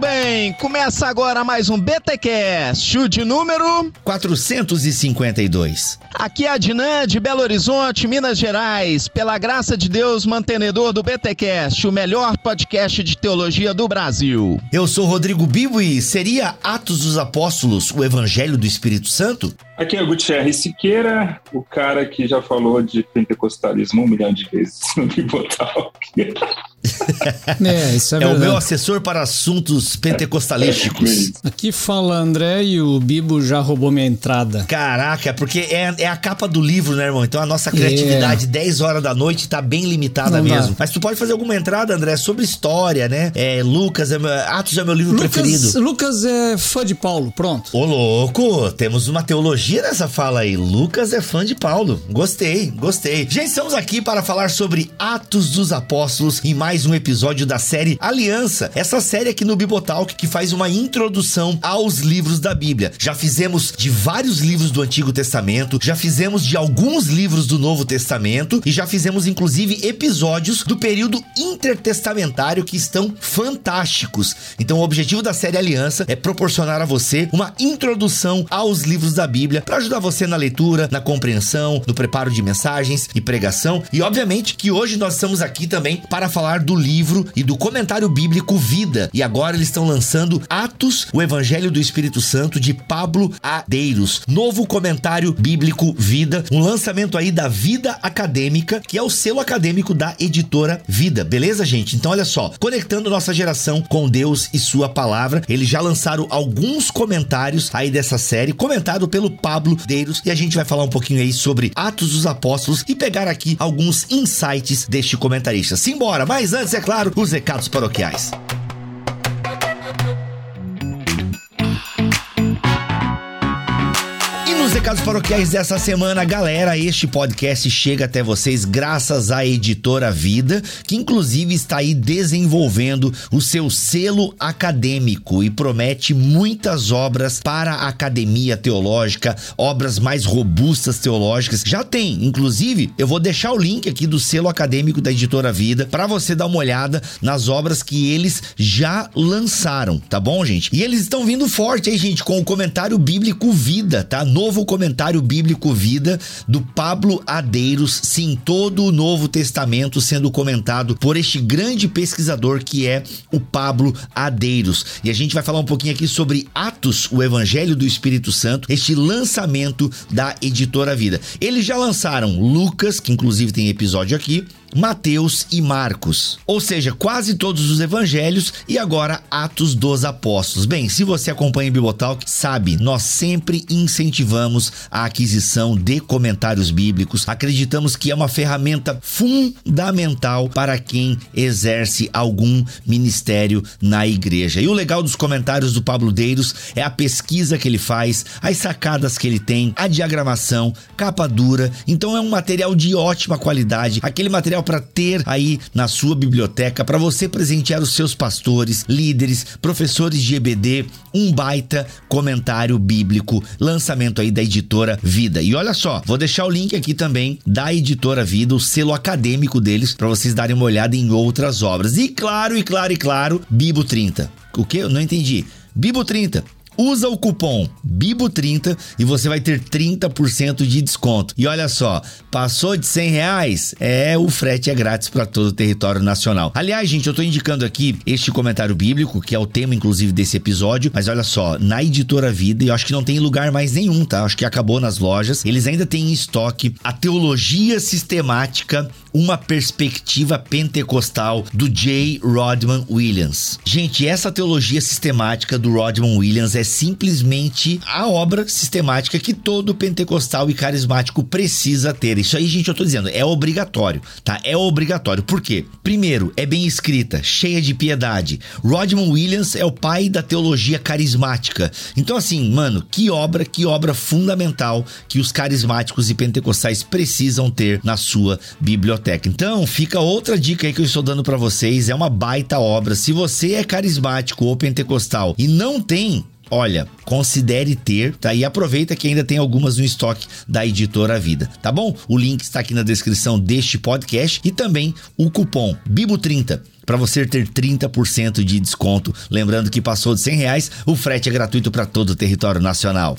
Bem, muito bem. Começa agora mais um BTcast, chute número 452. Aqui é a Dinan de Belo Horizonte, Minas Gerais. Pela graça de Deus, mantenedor do BTcast, o melhor podcast de teologia do Brasil. Eu sou Rodrigo Bibo e seria Atos dos Apóstolos o Evangelho do Espírito Santo? Aqui é o Gutierrez Siqueira, o cara que já falou de pentecostalismo um milhão de vezes no Bibotal. É, isso é, É verdade. o meu assessor para assuntos pentecostalísticos. Aqui fala André e o Bibo já roubou minha entrada. Caraca, porque é, é a capa do livro, né, irmão? Então a nossa criatividade, 10 horas da noite, tá bem limitada Não dá. mesmo. Mas tu pode fazer alguma entrada, André, sobre história, né? É, Lucas, é, meu- Atos é meu livro Lucas, preferido. Lucas é fã de Paulo, pronto. Ô, louco, temos uma teologia nessa fala aí. Lucas é fã de Paulo. Gostei, gostei. Já estamos aqui para falar sobre Atos dos Apóstolos em mais um episódio da série Aliança. Essa série aqui no Bibotalk que faz uma introdução aos livros da Bíblia. Já fizemos de vários livros do Antigo Testamento, já fizemos de alguns livros do Novo Testamento e já fizemos inclusive episódios do período intertestamentário que estão fantásticos. Então o objetivo da série Aliança é proporcionar a você uma introdução aos livros da Bíblia para ajudar você na leitura, na compreensão, no preparo de mensagens e pregação. E obviamente que hoje nós estamos aqui também para falar do livro e do comentário bíblico Vida. E agora eles estão lançando Atos, o Evangelho do Espírito Santo de Pablo Adeiros. Novo comentário bíblico Vida, um lançamento aí da Vida Acadêmica, que é o selo acadêmico da editora Vida. Beleza, gente? Então olha só, conectando nossa geração com Deus e sua palavra, eles já lançaram alguns comentários aí dessa série, comentado pelo Pablo Deiros, e a gente vai falar um pouquinho aí sobre Atos dos Apóstolos e pegar aqui alguns insights deste comentarista. Simbora, mas antes, é claro, os recados paroquiais. Recados paroquiais dessa semana, galera, este podcast chega até vocês graças à editora Vida, que inclusive está aí desenvolvendo o seu selo acadêmico e promete muitas obras para a academia teológica, obras mais robustas teológicas. Já tem, inclusive, eu vou deixar o link aqui do selo acadêmico da editora Vida para você dar uma olhada nas obras que eles já lançaram, tá bom, gente? E eles estão vindo forte aí, gente, com o comentário bíblico Vida, tá? Novo comentário bíblico Vida do Pablo Adeiros, sim, todo o Novo Testamento sendo comentado por este grande pesquisador que é o Pablo Adeiros. E a gente vai falar um pouquinho aqui sobre Atos, o Evangelho do Espírito Santo, este lançamento da editora Vida. Eles já lançaram Lucas, que inclusive tem episódio aqui, Mateus e Marcos. Ou seja, quase todos os evangelhos e agora Atos dos Apóstolos. Bem, se você acompanha o Bibotalk, sabe, nós sempre incentivamos a aquisição de comentários bíblicos. Acreditamos que é uma ferramenta fundamental para quem exerce algum ministério na igreja. E o legal dos comentários do Pablo Deiros é a pesquisa que ele faz, as sacadas que ele tem, a diagramação, capa dura. Então é um material de ótima qualidade, aquele material para ter aí na sua biblioteca para você presentear os seus pastores, líderes, professores de EBD, um baita comentário bíblico, lançamento aí da editora Vida. E olha só, vou deixar o link aqui também da editora Vida, o selo acadêmico deles, para vocês darem uma olhada em outras obras. E claro, e claro, e claro, Bibo 30. O que? Eu não entendi. Bibo 30. Usa o cupom BIBO30 e você vai ter 30% de desconto. E olha só, passou de 100 reais? É, o frete é grátis para todo o território nacional. Aliás, gente, eu tô indicando aqui este comentário bíblico, que é o tema, inclusive, desse episódio. Mas olha só, na editora Vida, e eu acho que não tem lugar mais nenhum, tá? Acho que acabou nas lojas. Eles ainda têm em estoque a teologia sistemática uma perspectiva pentecostal do J. Rodman Williams. Gente, essa teologia sistemática do Rodman Williams é simplesmente a obra sistemática que todo pentecostal e carismático precisa ter. Isso aí, gente, eu tô dizendo, é obrigatório, tá? É obrigatório. Por quê? Primeiro, é bem escrita, cheia de piedade. Rodman Williams é o pai da teologia carismática. Então, assim, mano, que obra, que obra fundamental que os carismáticos e pentecostais precisam ter na sua biblioteca. Então, fica outra dica aí que eu estou dando para vocês, é uma baita obra. Se você é carismático ou pentecostal e não tem olha, considere ter, tá? E aproveita que ainda tem algumas no estoque da editora Vida, tá bom? O link está aqui na descrição deste podcast e também o cupom BIBO30 para você ter 30% de desconto. Lembrando que passou de 100 reais, o frete é gratuito para todo o território nacional.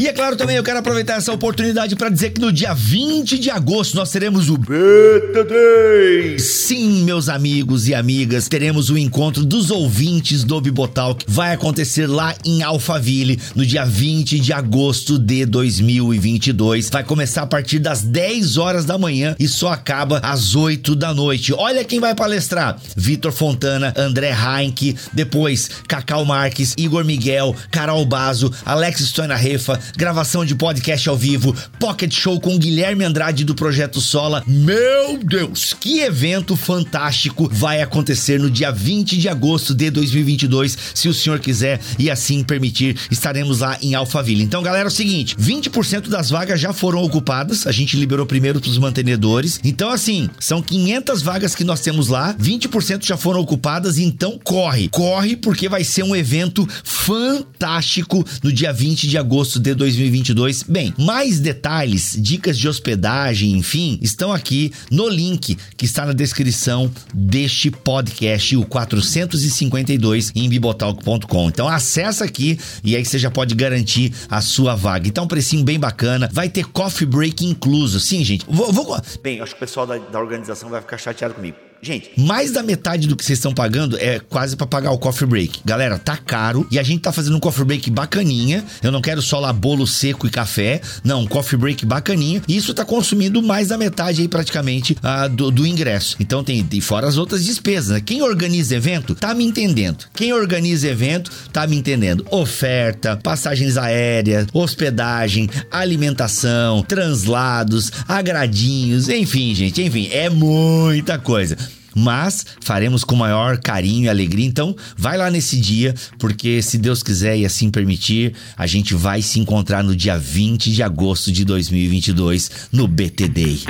E é claro também, eu quero aproveitar essa oportunidade para dizer que no dia 20 de agosto nós teremos o Beta Day. Sim, meus amigos e amigas, teremos o encontro dos ouvintes do Bibotalk. Vai acontecer lá em Alphaville no dia 20 de agosto de 2022. Vai começar a partir das 10 horas da manhã e só acaba às 8 da noite. Olha quem vai palestrar: Vitor Fontana, André Heinck, depois Cacau Marques, Igor Miguel, Carol Bazo, Alex Stoina Refa, gravação de podcast ao vivo, Pocket Show com Guilherme Andrade do Projeto Sola. Meu Deus, que evento fantástico vai acontecer no dia 20 de agosto de 2022, se o senhor quiser e assim permitir, estaremos lá em Alphaville. Então, galera, é o seguinte, 20% das vagas já foram ocupadas, a gente liberou primeiro para os mantenedores. Então, assim, são 500 vagas que nós temos lá, 20% já foram ocupadas, então corre, corre porque vai ser um evento fantástico no dia 20 de agosto de 2022. Bem, mais detalhes, dicas de hospedagem, enfim, estão aqui no link que está na descrição deste podcast, o 452 em bibotalk.com. Então acessa aqui e aí você já pode garantir a sua vaga. Então, um precinho bem bacana. Vai ter coffee break incluso. Sim, gente. Vou, vou... Bem, acho que o pessoal da, da organização vai ficar chateado comigo. Gente, mais da metade do que vocês estão pagando é quase para pagar o coffee break. Galera, tá caro e a gente tá fazendo um coffee break bacaninha. Eu não quero só lá bolo seco e café. Não, um coffee break bacaninha. E isso tá consumindo mais da metade aí praticamente uh, do, do, ingresso. Então tem e fora as outras despesas, né? Quem organiza evento tá me entendendo. Quem organiza evento tá me entendendo. Oferta, passagens aéreas, hospedagem, alimentação, translados, agradinhos, enfim, gente, enfim, é muita coisa mas faremos com maior carinho e alegria. Então, vai lá nesse dia, porque se Deus quiser e assim permitir, a gente vai se encontrar no dia 20 de agosto de 2022 no BTD.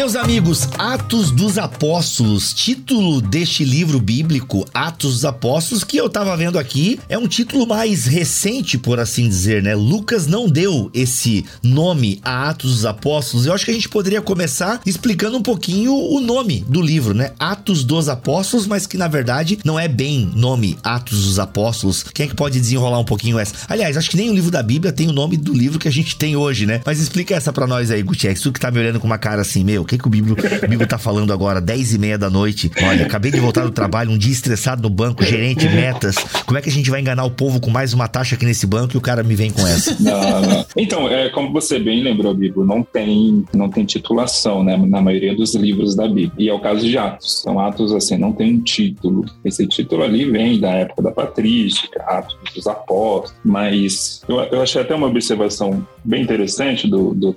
Meus amigos, Atos dos Apóstolos, título deste livro bíblico, Atos dos Apóstolos, que eu tava vendo aqui, é um título mais recente, por assim dizer, né? Lucas não deu esse nome a Atos dos Apóstolos. Eu acho que a gente poderia começar explicando um pouquinho o nome do livro, né? Atos dos Apóstolos, mas que na verdade não é bem nome Atos dos Apóstolos. Quem é que pode desenrolar um pouquinho essa? Aliás, acho que nem o livro da Bíblia tem o nome do livro que a gente tem hoje, né? Mas explica essa para nós aí, Gutierrez. Tu que tá me olhando com uma cara assim, meu, que, que o Bíblia, o Bíblia tá falando agora? 10 e meia da noite. Olha, acabei de voltar do trabalho, um dia estressado no banco, gerente, metas. Como é que a gente vai enganar o povo com mais uma taxa aqui nesse banco e o cara me vem com essa? Não, não. Então, é, como você bem lembrou, Bíblia, não tem, não tem titulação, né? Na maioria dos livros da Bíblia. E é o caso de Atos. Então, Atos, assim, não tem um título. Esse título ali vem da época da patrística, Atos dos Apóstolos. Mas eu, eu achei até uma observação bem interessante do, do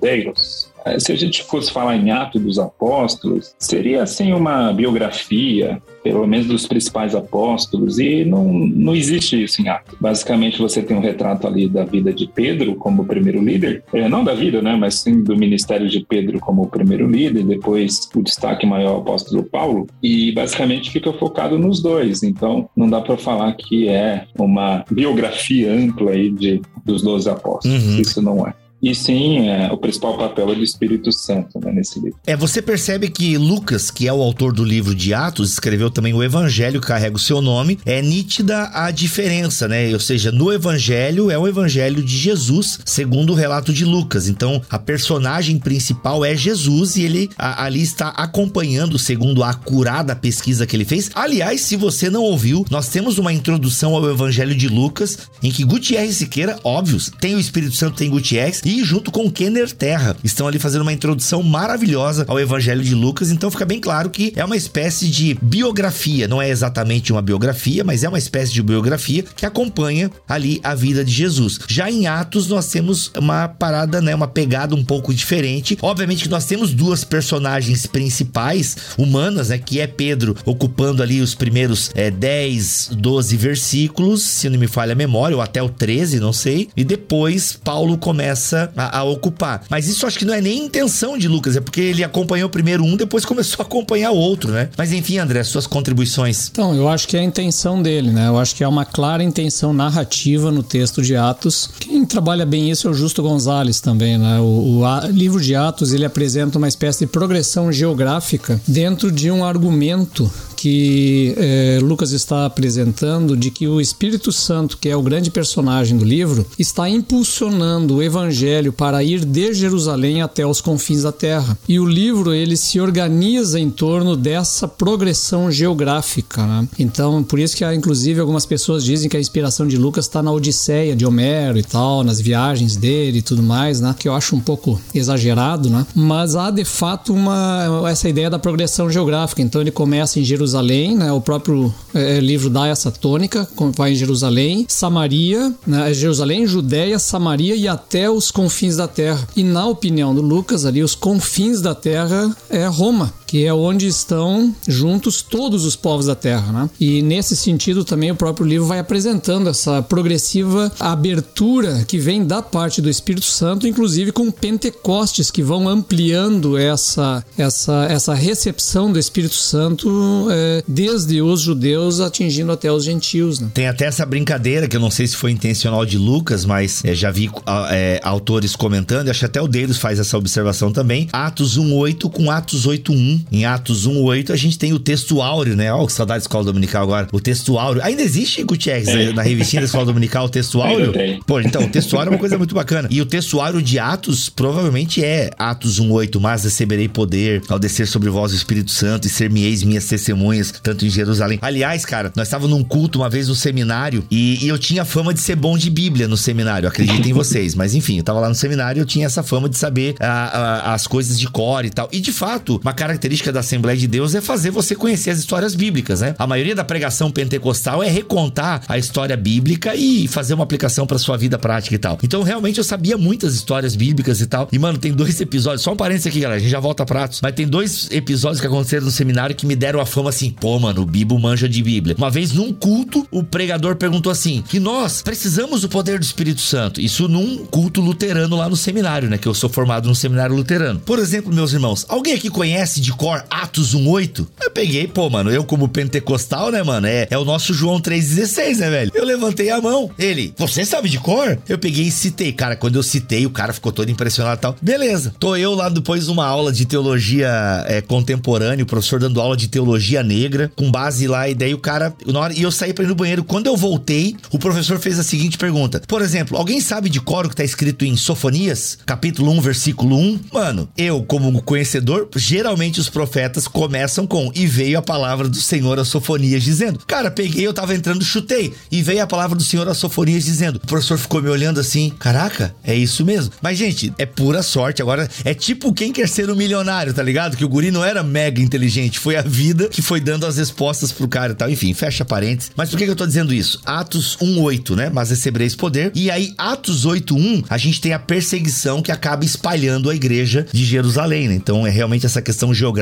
se a gente fosse falar em Atos dos Apóstolos, seria assim uma biografia, pelo menos dos principais apóstolos, e não, não existe isso em Atos. Basicamente, você tem um retrato ali da vida de Pedro como primeiro líder, é, não da vida, né, mas sim do ministério de Pedro como primeiro líder, depois o destaque maior apóstolo Paulo, e basicamente fica focado nos dois. Então, não dá para falar que é uma biografia ampla aí de, dos doze apóstolos. Uhum. Isso não é. E sim, é, o principal papel é do Espírito Santo né, nesse livro. É, você percebe que Lucas, que é o autor do livro de Atos, escreveu também o Evangelho, carrega o seu nome. É nítida a diferença, né? Ou seja, no Evangelho é o Evangelho de Jesus, segundo o relato de Lucas. Então, a personagem principal é Jesus e ele a, ali está acompanhando, segundo a acurada pesquisa que ele fez. Aliás, se você não ouviu, nós temos uma introdução ao Evangelho de Lucas, em que Gutierrez Siqueira, óbvios, tem o Espírito Santo, tem Gutierrez, e junto com Kenner Terra, estão ali fazendo uma introdução maravilhosa ao Evangelho de Lucas. Então fica bem claro que é uma espécie de biografia, não é exatamente uma biografia, mas é uma espécie de biografia que acompanha ali a vida de Jesus. Já em Atos nós temos uma parada, né, uma pegada um pouco diferente. Obviamente que nós temos duas personagens principais humanas, né, que é Pedro ocupando ali os primeiros é, 10, 12 versículos, se não me falha a memória, ou até o 13, não sei. E depois Paulo começa a, a ocupar. Mas isso acho que não é nem intenção de Lucas, é porque ele acompanhou primeiro um, depois começou a acompanhar o outro, né? Mas enfim, André, suas contribuições. Então, eu acho que é a intenção dele, né? Eu acho que é uma clara intenção narrativa no texto de Atos. Quem trabalha bem isso é o Justo Gonzalez também, né? O, o a, livro de Atos, ele apresenta uma espécie de progressão geográfica dentro de um argumento que é, Lucas está apresentando de que o Espírito Santo, que é o grande personagem do livro, está impulsionando o evangelho para ir de Jerusalém até os confins da terra. E o livro ele se organiza em torno dessa progressão geográfica. Né? Então, por isso que há, inclusive algumas pessoas dizem que a inspiração de Lucas está na Odisseia de Homero e tal, nas viagens dele e tudo mais, né? Que eu acho um pouco exagerado, né? Mas há de fato uma essa ideia da progressão geográfica. Então ele começa em Jerusalém Jerusalém, né? O próprio é, livro dá essa tônica, vai em Jerusalém, Samaria, né? Jerusalém, Judéia, Samaria e até os confins da terra. E na opinião do Lucas, ali os confins da terra é Roma que é onde estão juntos todos os povos da Terra, né? E nesse sentido também o próprio livro vai apresentando essa progressiva abertura que vem da parte do Espírito Santo, inclusive com Pentecostes que vão ampliando essa essa essa recepção do Espírito Santo é, desde os judeus atingindo até os gentios. Né? Tem até essa brincadeira que eu não sei se foi intencional de Lucas, mas é, já vi é, autores comentando, acho que até o Deus faz essa observação também. Atos 1:8 com Atos 8:1 em Atos 1:8 a gente tem o texto áureo, né? Oh, que saudade da escola dominical agora. O texto áureo. Ainda existe, Gutierrez, é. na revistinha da escola dominical, o texto áureo? Pô, então, o texto áureo é uma coisa muito bacana. E o texto áureo de Atos provavelmente é Atos 1:8, mas receberei poder ao descer sobre vós o Espírito Santo e ser-me-eis minhas testemunhas, tanto em Jerusalém. Aliás, cara, nós estávamos num culto uma vez no seminário e, e, eu tinha fama de ser bom de Bíblia no seminário, acreditem vocês. Mas enfim, eu tava lá no seminário e eu tinha essa fama de saber a, a, as coisas de cor e tal. E de fato, uma característica característica da Assembleia de Deus é fazer você conhecer as histórias bíblicas, né? A maioria da pregação pentecostal é recontar a história bíblica e fazer uma aplicação para sua vida prática e tal. Então, realmente, eu sabia muitas histórias bíblicas e tal. E, mano, tem dois episódios, só um parênteses aqui, galera, a gente já volta pra pratos. Mas tem dois episódios que aconteceram no seminário que me deram a fama assim, pô, mano, o Bibo manja de Bíblia. Uma vez, num culto, o pregador perguntou assim, que nós precisamos do poder do Espírito Santo. Isso num culto luterano lá no seminário, né? Que eu sou formado no seminário luterano. Por exemplo, meus irmãos, alguém aqui conhece de cor Atos 1.8. Eu peguei, pô, mano, eu como pentecostal, né, mano? É, é o nosso João 3,16, né, velho? Eu levantei a mão. Ele, você sabe de cor? Eu peguei e citei. Cara, quando eu citei, o cara ficou todo impressionado e tal. Beleza. Tô eu lá depois de uma aula de teologia é, contemporânea, o professor dando aula de teologia negra, com base lá, e daí o cara. Hora, e eu saí pra ir no banheiro. Quando eu voltei, o professor fez a seguinte pergunta: Por exemplo, alguém sabe de cor o que tá escrito em Sofonias, capítulo 1, versículo 1? Mano, eu, como conhecedor, geralmente os profetas começam com e veio a palavra do Senhor a Sofonias dizendo. Cara, peguei, eu tava entrando, chutei e veio a palavra do Senhor a Sofonias dizendo. O professor ficou me olhando assim, caraca, é isso mesmo. Mas gente, é pura sorte. Agora é tipo quem quer ser um milionário, tá ligado? Que o guri não era mega inteligente, foi a vida que foi dando as respostas pro cara e tal. Enfim, fecha parênteses. Mas por que, que eu tô dizendo isso? Atos 1:8, né? Mas recebereis poder. E aí Atos 8:1, a gente tem a perseguição que acaba espalhando a igreja de Jerusalém, né? Então é realmente essa questão geográfica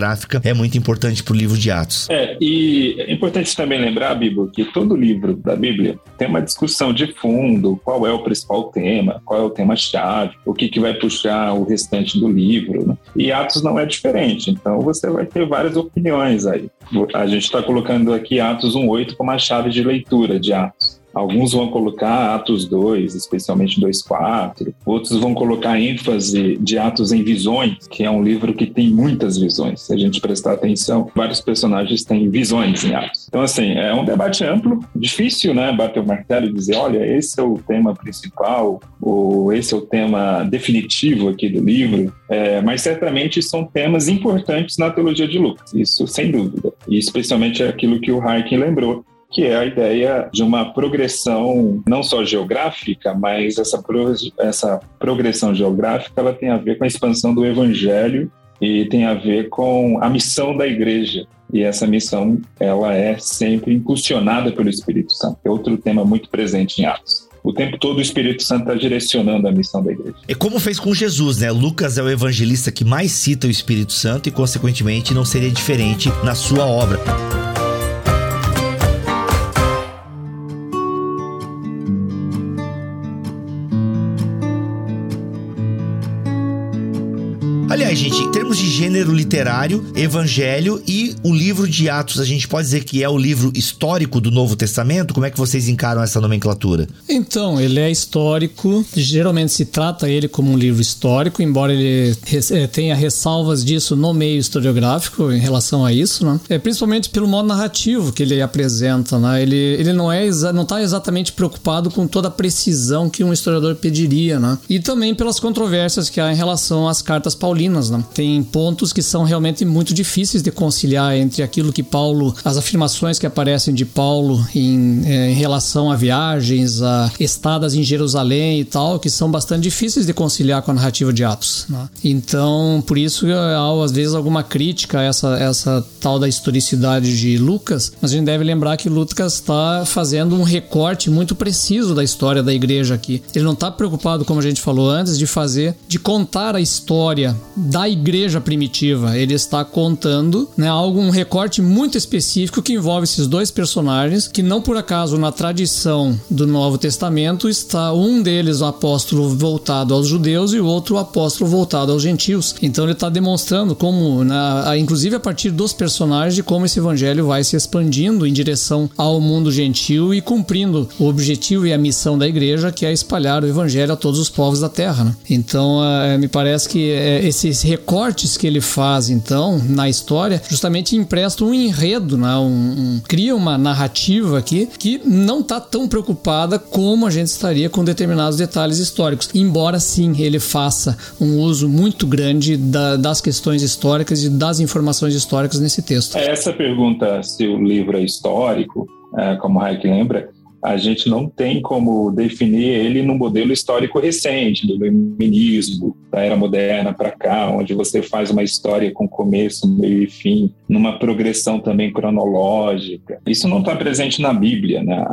é muito importante para o livro de Atos. É, e é importante também lembrar, Bíblia, que todo livro da Bíblia tem uma discussão de fundo, qual é o principal tema, qual é o tema-chave, o que, que vai puxar o restante do livro. Né? E Atos não é diferente, então você vai ter várias opiniões aí. A gente está colocando aqui Atos 1.8 como a chave de leitura de Atos. Alguns vão colocar Atos 2, especialmente 2.4. Outros vão colocar ênfase de Atos em Visões, que é um livro que tem muitas visões. Se a gente prestar atenção, vários personagens têm visões em Atos. Então, assim, é um debate amplo, difícil, né? Bater o martelo e dizer, olha, esse é o tema principal, ou esse é o tema definitivo aqui do livro. É, mas certamente são temas importantes na teologia de Lucas, isso sem dúvida. E especialmente aquilo que o Harkin lembrou, que é a ideia de uma progressão não só geográfica, mas essa, pro, essa progressão geográfica ela tem a ver com a expansão do evangelho e tem a ver com a missão da igreja. E essa missão ela é sempre impulsionada pelo Espírito Santo. É outro tema muito presente em Atos o tempo todo o Espírito Santo está direcionando a missão da igreja. É como fez com Jesus, né? Lucas é o evangelista que mais cita o Espírito Santo e, consequentemente, não seria diferente na sua obra. Gente, em termos de gênero literário, evangelho e o livro de Atos, a gente pode dizer que é o livro histórico do Novo Testamento? Como é que vocês encaram essa nomenclatura? Então, ele é histórico, geralmente se trata ele como um livro histórico, embora ele eh, tenha ressalvas disso no meio historiográfico em relação a isso, né? É, principalmente pelo modo narrativo que ele apresenta, né? Ele, ele não é não está exatamente preocupado com toda a precisão que um historiador pediria, né? E também pelas controvérsias que há em relação às cartas paulinas paulinas, né? Tem pontos que são realmente muito difíceis de conciliar entre aquilo que Paulo, as afirmações que aparecem de Paulo em, é, em relação a viagens, a estadas em Jerusalém e tal, que são bastante difíceis de conciliar com a narrativa de Atos. Né? Então, por isso há às vezes alguma crítica a essa, essa tal da historicidade de Lucas, mas a gente deve lembrar que Lucas está fazendo um recorte muito preciso da história da igreja aqui. Ele não está preocupado, como a gente falou antes, de fazer, de contar a história da igreja primitiva. Ele está contando né, algo, um recorte muito específico que envolve esses dois personagens, que não por acaso na tradição do Novo Testamento está um deles o apóstolo voltado aos judeus e o outro o apóstolo voltado aos gentios. Então ele está demonstrando como, né, inclusive a partir dos personagens, de como esse evangelho vai se expandindo em direção ao mundo gentil e cumprindo o objetivo e a missão da igreja, que é espalhar o evangelho a todos os povos da terra. Né? Então é, me parece que é, esse recortes que ele faz, então, na história, justamente empresta um enredo, né? um, um cria uma narrativa aqui que não está tão preocupada como a gente estaria com determinados detalhes históricos. Embora sim ele faça um uso muito grande da, das questões históricas e das informações históricas nesse texto. É essa pergunta se o livro é histórico, é, como o Hayek lembra, a gente não tem como definir ele num modelo histórico recente, do iluminismo, da era moderna para cá, onde você faz uma história com começo, meio e fim, numa progressão também cronológica. Isso não está presente na Bíblia, né?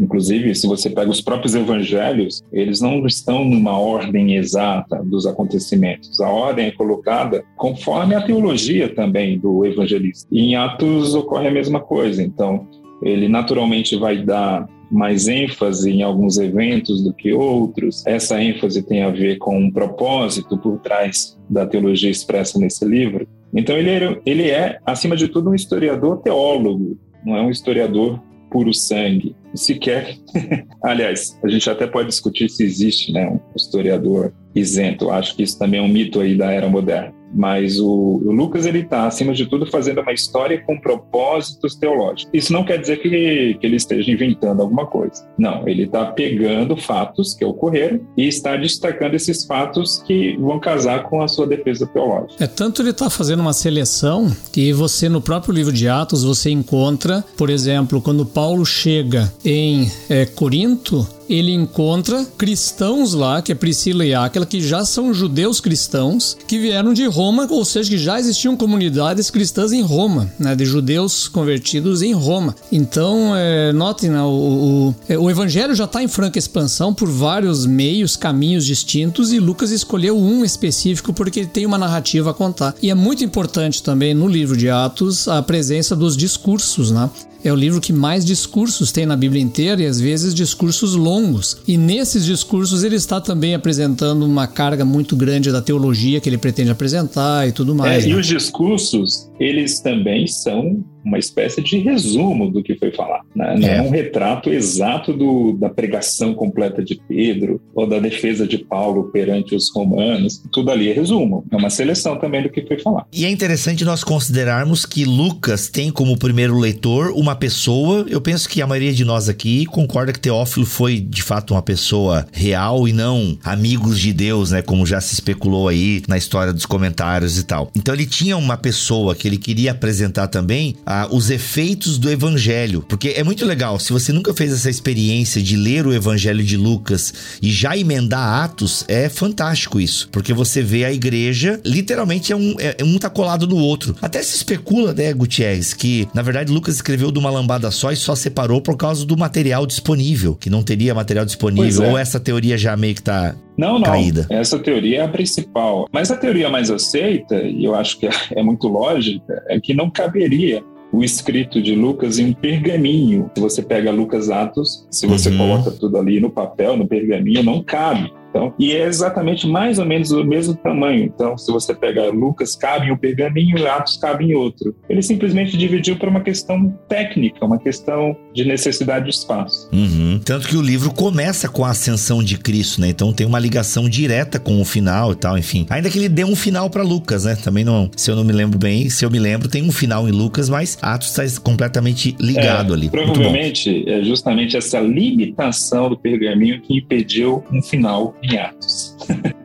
Inclusive, se você pega os próprios evangelhos, eles não estão numa ordem exata dos acontecimentos. A ordem é colocada conforme a teologia também do evangelista. E em Atos ocorre a mesma coisa. Então, ele naturalmente vai dar mais ênfase em alguns eventos do que outros. Essa ênfase tem a ver com um propósito por trás da teologia expressa nesse livro. Então, ele é, ele é acima de tudo, um historiador teólogo, não é um historiador puro sangue. Sequer, aliás, a gente até pode discutir se existe né, um historiador isento. Acho que isso também é um mito aí da era moderna mas o, o Lucas ele está acima de tudo fazendo uma história com propósitos teológicos. Isso não quer dizer que, que ele esteja inventando alguma coisa. Não, ele está pegando fatos que ocorreram e está destacando esses fatos que vão casar com a sua defesa teológica. É tanto ele está fazendo uma seleção que você no próprio livro de Atos você encontra, por exemplo, quando Paulo chega em é, Corinto ele encontra cristãos lá, que é Priscila e Áquila, que já são judeus cristãos, que vieram de Roma, ou seja, que já existiam comunidades cristãs em Roma, né, de judeus convertidos em Roma. Então, é, notem, né, o, o, é, o, evangelho já está em franca expansão por vários meios, caminhos distintos, e Lucas escolheu um específico porque ele tem uma narrativa a contar. E é muito importante também no livro de Atos a presença dos discursos, né? É o livro que mais discursos tem na Bíblia inteira e às vezes discursos longos. E nesses discursos ele está também apresentando uma carga muito grande da teologia que ele pretende apresentar e tudo mais. É, né? E os discursos, eles também são uma espécie de resumo do que foi falado. Né? Não é. é um retrato exato do, da pregação completa de Pedro ou da defesa de Paulo perante os romanos. Tudo ali é resumo. É uma seleção também do que foi falado. E é interessante nós considerarmos que Lucas tem como primeiro leitor uma pessoa. Eu penso que a maioria de nós aqui concorda que Teófilo foi de fato uma pessoa real e não amigos de Deus, né? Como já se especulou aí na história dos comentários e tal. Então ele tinha uma pessoa que ele queria apresentar também ah, os efeitos do evangelho. Porque é muito legal, se você nunca fez essa experiência de ler o evangelho de Lucas e já emendar Atos, é fantástico isso. Porque você vê a igreja, literalmente é um, é, um tá colado no outro. Até se especula, né, Gutierrez, que na verdade Lucas escreveu de uma lambada só e só separou por causa do material disponível, que não teria material disponível. É. Ou essa teoria já meio que tá não, não. Caída. Essa teoria é a principal. Mas a teoria mais aceita, e eu acho que é muito lógica, é que não caberia o escrito de Lucas em um pergaminho. Se você pega Lucas Atos, se você uhum. coloca tudo ali no papel, no pergaminho, não cabe. Então, e é exatamente mais ou menos o mesmo tamanho. Então, se você pega Lucas, cabe em um pergaminho, Atos cabe em outro. Ele simplesmente dividiu por uma questão técnica, uma questão de necessidade de espaço. Uhum. Tanto que o livro começa com a ascensão de Cristo, né? Então tem uma ligação direta com o final e tal, enfim. Ainda que ele dê um final para Lucas, né? Também não, se eu não me lembro bem, se eu me lembro, tem um final em Lucas, mas Atos está completamente ligado é, ali. Provavelmente é justamente essa limitação do pergaminho que impediu um final em Atos.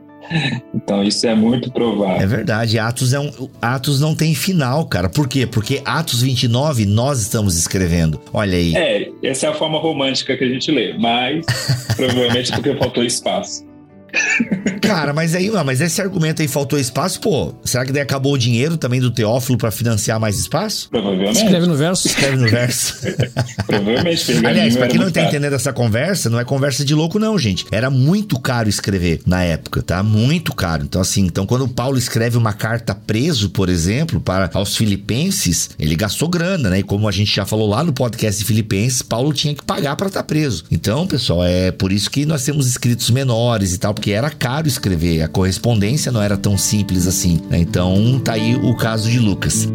Então isso é muito provável. É verdade, Atos é um Atos não tem final, cara. Por quê? Porque Atos 29 nós estamos escrevendo. Olha aí. É, essa é a forma romântica que a gente lê, mas provavelmente porque faltou espaço. Cara, mas aí, mas esse argumento aí faltou espaço, pô. Será que daí acabou o dinheiro também do Teófilo para financiar mais espaço? Provavelmente. Escreve no verso. Escreve no verso. Provavelmente. Aliás, pra quem não tá entendendo essa conversa, não é conversa de louco, não, gente. Era muito caro escrever na época, tá? Muito caro. Então, assim, então quando o Paulo escreve uma carta preso, por exemplo, para aos filipenses, ele gastou grana, né? E como a gente já falou lá no podcast de Filipenses, Paulo tinha que pagar para estar tá preso. Então, pessoal, é por isso que nós temos escritos menores e tal porque era caro escrever, a correspondência não era tão simples assim. Né? Então tá aí o caso de Lucas.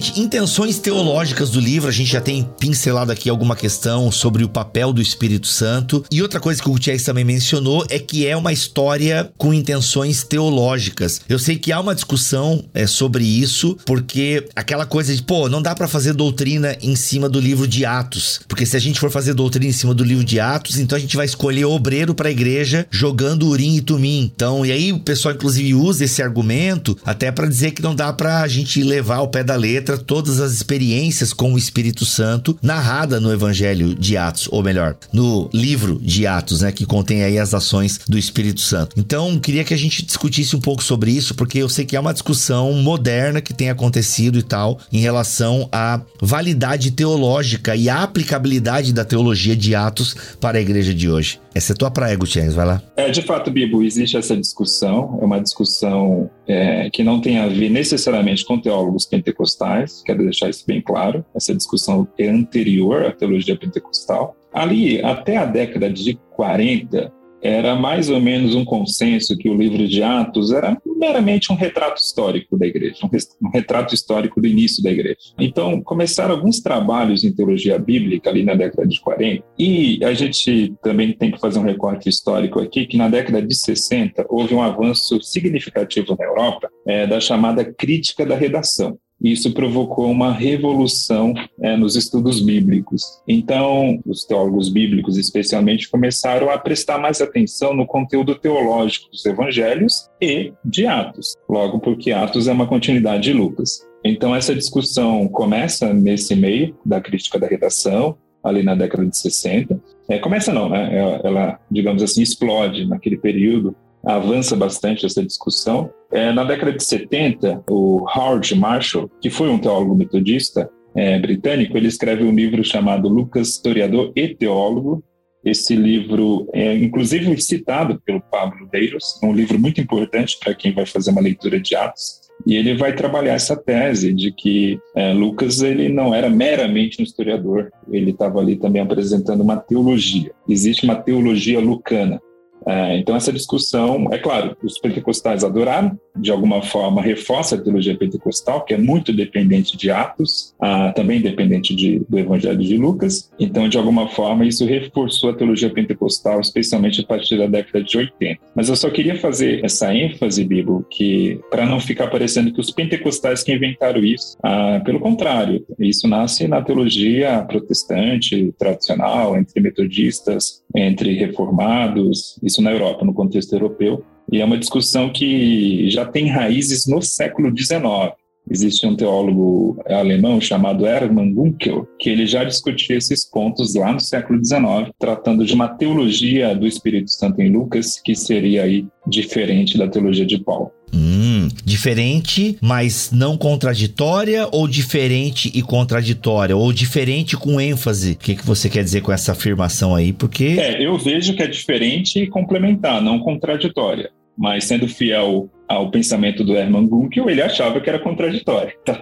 Gente, intenções teológicas do livro, a gente já tem pincelado aqui alguma questão sobre o papel do Espírito Santo. E outra coisa que o Gutierrez também mencionou é que é uma história com intenções teológicas. Eu sei que há uma discussão é, sobre isso, porque aquela coisa de, pô, não dá para fazer doutrina em cima do livro de Atos. Porque se a gente for fazer doutrina em cima do livro de Atos, então a gente vai escolher obreiro para a igreja jogando urim e tumim. Então, e aí o pessoal inclusive usa esse argumento até para dizer que não dá pra gente levar ao pé da letra letra todas as experiências com o Espírito Santo narrada no Evangelho de Atos, ou melhor, no livro de Atos, né, que contém aí as ações do Espírito Santo. Então, queria que a gente discutisse um pouco sobre isso, porque eu sei que é uma discussão moderna que tem acontecido e tal em relação à validade teológica e à aplicabilidade da teologia de Atos para a igreja de hoje. Essa é tua praia, Gutierrez, vai lá. É, de fato, Bibo, existe essa discussão, é uma discussão é, que não tem a ver necessariamente com teólogos pentecostais, quero deixar isso bem claro, essa discussão é anterior à teologia pentecostal. Ali, até a década de 40, era mais ou menos um consenso que o livro de Atos era meramente um retrato histórico da igreja, um retrato histórico do início da igreja. Então, começaram alguns trabalhos em teologia bíblica ali na década de 40, e a gente também tem que fazer um recorte histórico aqui, que na década de 60 houve um avanço significativo na Europa é, da chamada crítica da redação. Isso provocou uma revolução é, nos estudos bíblicos. Então, os teólogos bíblicos, especialmente, começaram a prestar mais atenção no conteúdo teológico dos evangelhos e de Atos, logo porque Atos é uma continuidade de Lucas. Então, essa discussão começa nesse meio da crítica da redação, ali na década de 60. É, começa não, né? Ela, digamos assim, explode naquele período avança bastante essa discussão. É, na década de 70, o Howard Marshall, que foi um teólogo metodista é, britânico, ele escreve um livro chamado Lucas, Historiador e Teólogo. Esse livro é, inclusive, citado pelo Pablo Deiros, um livro muito importante para quem vai fazer uma leitura de Atos. E ele vai trabalhar essa tese de que é, Lucas ele não era meramente um historiador, ele estava ali também apresentando uma teologia. Existe uma teologia lucana, é, então, essa discussão, é claro, os pentecostais adoraram, de alguma forma reforça a teologia pentecostal, que é muito dependente de Atos, ah, também dependente de, do Evangelho de Lucas. Então, de alguma forma, isso reforçou a teologia pentecostal, especialmente a partir da década de 80. Mas eu só queria fazer essa ênfase, Bibo, que para não ficar parecendo que os pentecostais que inventaram isso, ah, pelo contrário, isso nasce na teologia protestante, tradicional, entre metodistas, entre reformados, isso na Europa, no contexto europeu. E é uma discussão que já tem raízes no século XIX. Existe um teólogo alemão chamado Hermann Gunkel, que ele já discutia esses pontos lá no século XIX, tratando de uma teologia do Espírito Santo em Lucas, que seria aí diferente da teologia de Paulo. Hum, diferente, mas não contraditória, ou diferente e contraditória, ou diferente com ênfase? O que, que você quer dizer com essa afirmação aí? Porque. É, eu vejo que é diferente e complementar, não contraditória mas sendo fiel ao pensamento do Hermann Gunkel, ele achava que era contraditório. Tá?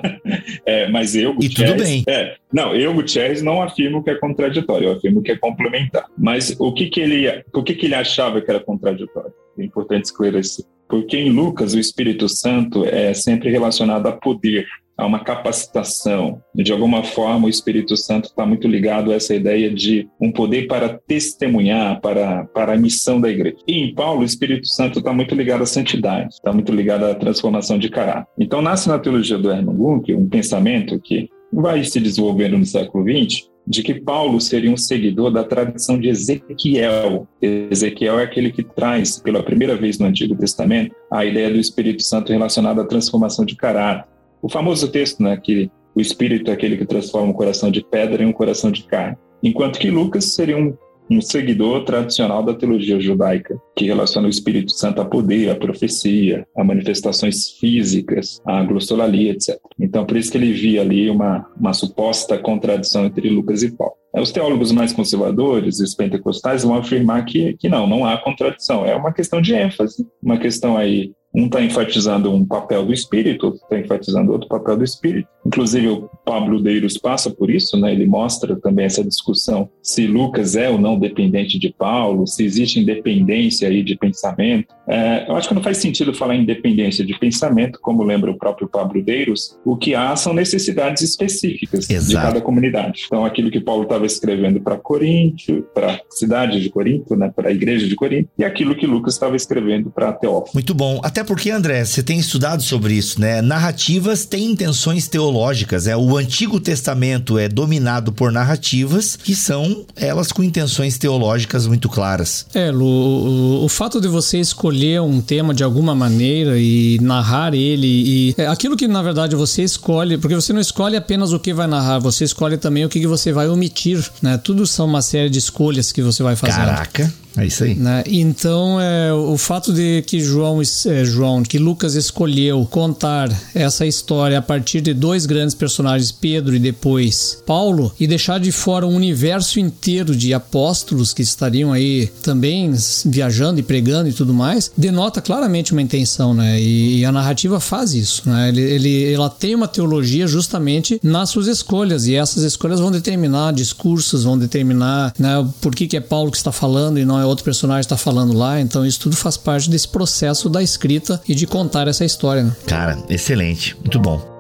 É, mas eu, Gutierrez, e tudo bem. É, não, eu, Gutierrez, não afirmo que é contraditório, eu afirmo que é complementar. Mas o que, que, ele, o que, que ele achava que era contraditório? É importante esclarecer. Porque em Lucas, o Espírito Santo é sempre relacionado a poder, a uma capacitação. De alguma forma, o Espírito Santo está muito ligado a essa ideia de um poder para testemunhar, para, para a missão da igreja. E em Paulo, o Espírito Santo está muito ligado à santidade, está muito ligado à transformação de caráter. Então, nasce na teologia do Hermann Gunk um pensamento que vai se desenvolvendo no século XX, de que Paulo seria um seguidor da tradição de Ezequiel. Ezequiel é aquele que traz, pela primeira vez no Antigo Testamento, a ideia do Espírito Santo relacionada à transformação de caráter. O famoso texto, né, que o Espírito é aquele que transforma um coração de pedra em um coração de carne. Enquanto que Lucas seria um, um seguidor tradicional da teologia judaica, que relaciona o Espírito Santo a poder, a profecia, a manifestações físicas, a glossolalia, etc. Então, por isso que ele via ali uma, uma suposta contradição entre Lucas e Paulo. Os teólogos mais conservadores, os pentecostais, vão afirmar que, que não, não há contradição. É uma questão de ênfase, uma questão aí um está enfatizando um papel do espírito, outro está enfatizando outro papel do espírito. Inclusive, o Pablo Deiros passa por isso, né? ele mostra também essa discussão se Lucas é ou não dependente de Paulo, se existe independência aí de pensamento. É, eu acho que não faz sentido falar em independência de pensamento, como lembra o próprio Pablo Deiros, o que há são necessidades específicas Exato. de cada comunidade. Então, aquilo que Paulo estava escrevendo para Coríntio, para a cidade de Corinto, né? para a igreja de Corinto, e aquilo que Lucas estava escrevendo para Teófilo. Muito bom. Até porque, André, você tem estudado sobre isso, né? Narrativas têm intenções teológicas. É, o Antigo Testamento é dominado por narrativas que são elas com intenções teológicas muito claras. É, Lu, o, o fato de você escolher um tema de alguma maneira e narrar ele e é, aquilo que na verdade você escolhe, porque você não escolhe apenas o que vai narrar, você escolhe também o que, que você vai omitir, né? Tudo são uma série de escolhas que você vai fazer. Caraca. É isso aí. Né? Então, é, o fato de que João, é, João, que Lucas escolheu contar essa história a partir de dois grandes personagens, Pedro e depois Paulo, e deixar de fora um universo inteiro de apóstolos que estariam aí também viajando e pregando e tudo mais, denota claramente uma intenção, né? E, e a narrativa faz isso, né? Ele, ele, ela tem uma teologia justamente nas suas escolhas, e essas escolhas vão determinar discursos, vão determinar né, por que, que é Paulo que está falando e não é outro personagem está falando lá. Então isso tudo faz parte desse processo da escrita e de contar essa história. Né? Cara, excelente, muito bom.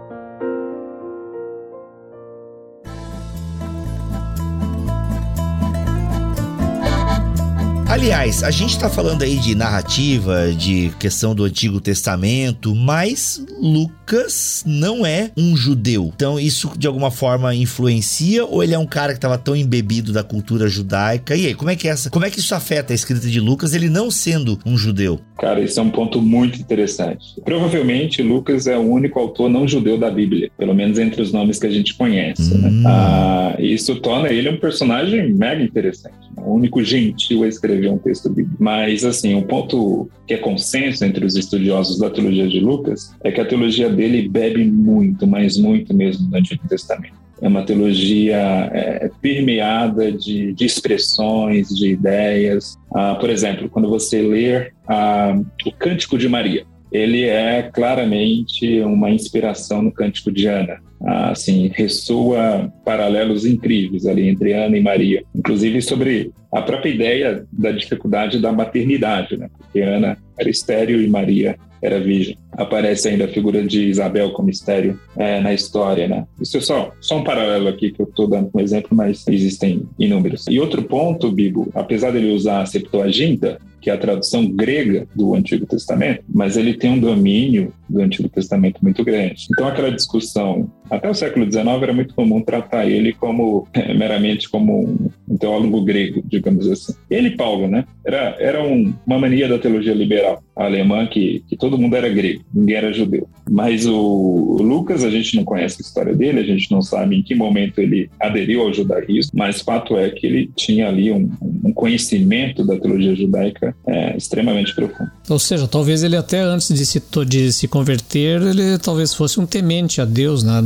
Aliás, a gente está falando aí de narrativa, de questão do Antigo Testamento, mas Lucas não é um judeu. Então isso de alguma forma influencia ou ele é um cara que estava tão embebido da cultura judaica? E aí, como é que é essa, como é que isso afeta a escrita de Lucas, ele não sendo um judeu? Cara, esse é um ponto muito interessante. Provavelmente Lucas é o único autor não judeu da Bíblia, pelo menos entre os nomes que a gente conhece. Né? Hum. Né? Ah, isso torna ele um personagem mega interessante. Né? O único gentil a escrever um texto bíblico. Mas, assim, um ponto que é consenso entre os estudiosos da teologia de Lucas é que a teologia dele bebe muito, mas muito mesmo do Antigo Testamento. É uma teologia é, permeada de, de, expressões, de ideias. Ah, por exemplo, quando você ler ah, o Cântico de Maria, ele é claramente uma inspiração no Cântico de Ana. Assim, ressoa paralelos incríveis ali entre Ana e Maria, inclusive sobre a própria ideia da dificuldade da maternidade, né? Porque Ana era estéril e Maria era virgem. Aparece ainda a figura de Isabel como estéreo é, na história, né? Isso é só, só um paralelo aqui que eu estou dando como exemplo, mas existem inúmeros. E outro ponto, Bibo, apesar dele usar a Septuaginta, que é a tradução grega do Antigo Testamento, mas ele tem um domínio do Antigo Testamento muito grande. Então, aquela discussão, até o século XIX, era muito comum tratar ele como meramente como um, teólogo grego, digamos assim. Ele, Paulo, né? Era, era um, uma mania da teologia liberal alemã que, que todo mundo era grego, ninguém era judeu. Mas o, Lucas, a gente não conhece a história dele, a gente não sabe em que momento ele aderiu ao judaísmo, mas fato é que ele tinha ali um, um conhecimento da teologia judaica é, extremamente profundo. Ou seja, talvez ele até antes de se, de se converter, ele talvez fosse um temente a Deus, né?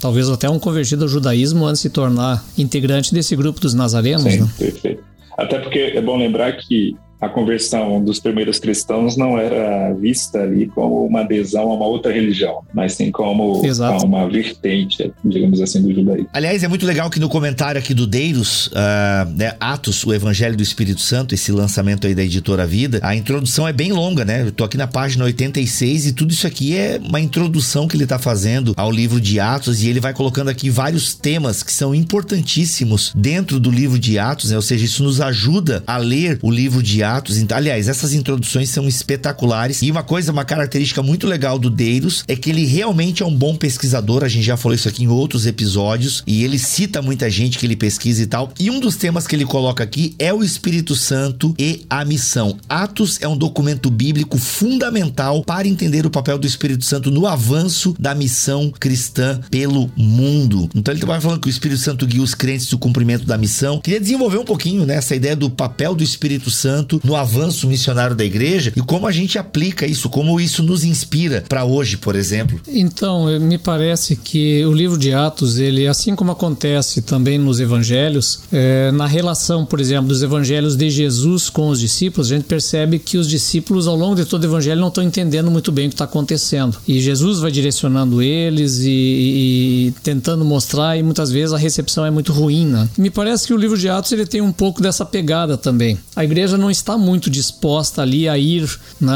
Talvez até um convertido ao judaísmo antes de se tornar integrante desse grupo dos nazarenos. Sim, né? perfeito. Até porque é bom lembrar que a conversão dos primeiros cristãos não era vista ali como uma adesão a uma outra religião, mas sim como uma vertente, digamos assim, do judaísmo. Aliás, é muito legal que no comentário aqui do Deiros, uh, né, Atos, o Evangelho do Espírito Santo, esse lançamento aí da editora Vida, a introdução é bem longa, né? Eu tô aqui na página 86 e tudo isso aqui é uma introdução que ele tá fazendo ao livro de Atos e ele vai colocando aqui vários temas que são importantíssimos dentro do livro de Atos, né? Ou seja, isso nos ajuda a ler o livro de Atos Atos. Aliás, essas introduções são espetaculares. E uma coisa, uma característica muito legal do Deiros é que ele realmente é um bom pesquisador. A gente já falou isso aqui em outros episódios. E ele cita muita gente que ele pesquisa e tal. E um dos temas que ele coloca aqui é o Espírito Santo e a missão. Atos é um documento bíblico fundamental para entender o papel do Espírito Santo no avanço da missão cristã pelo mundo. Então ele vai falando que o Espírito Santo guia os crentes no cumprimento da missão. Queria desenvolver um pouquinho né, essa ideia do papel do Espírito Santo no avanço missionário da igreja e como a gente aplica isso, como isso nos inspira para hoje, por exemplo. Então, me parece que o livro de Atos, ele, assim como acontece também nos evangelhos, é, na relação, por exemplo, dos evangelhos de Jesus com os discípulos, a gente percebe que os discípulos, ao longo de todo o evangelho, não estão entendendo muito bem o que está acontecendo. E Jesus vai direcionando eles e, e, tentando mostrar, e muitas vezes a recepção é muito ruim. Né? Me parece que o livro de Atos ele tem um pouco dessa pegada também. A igreja não está está muito disposta ali a ir, né,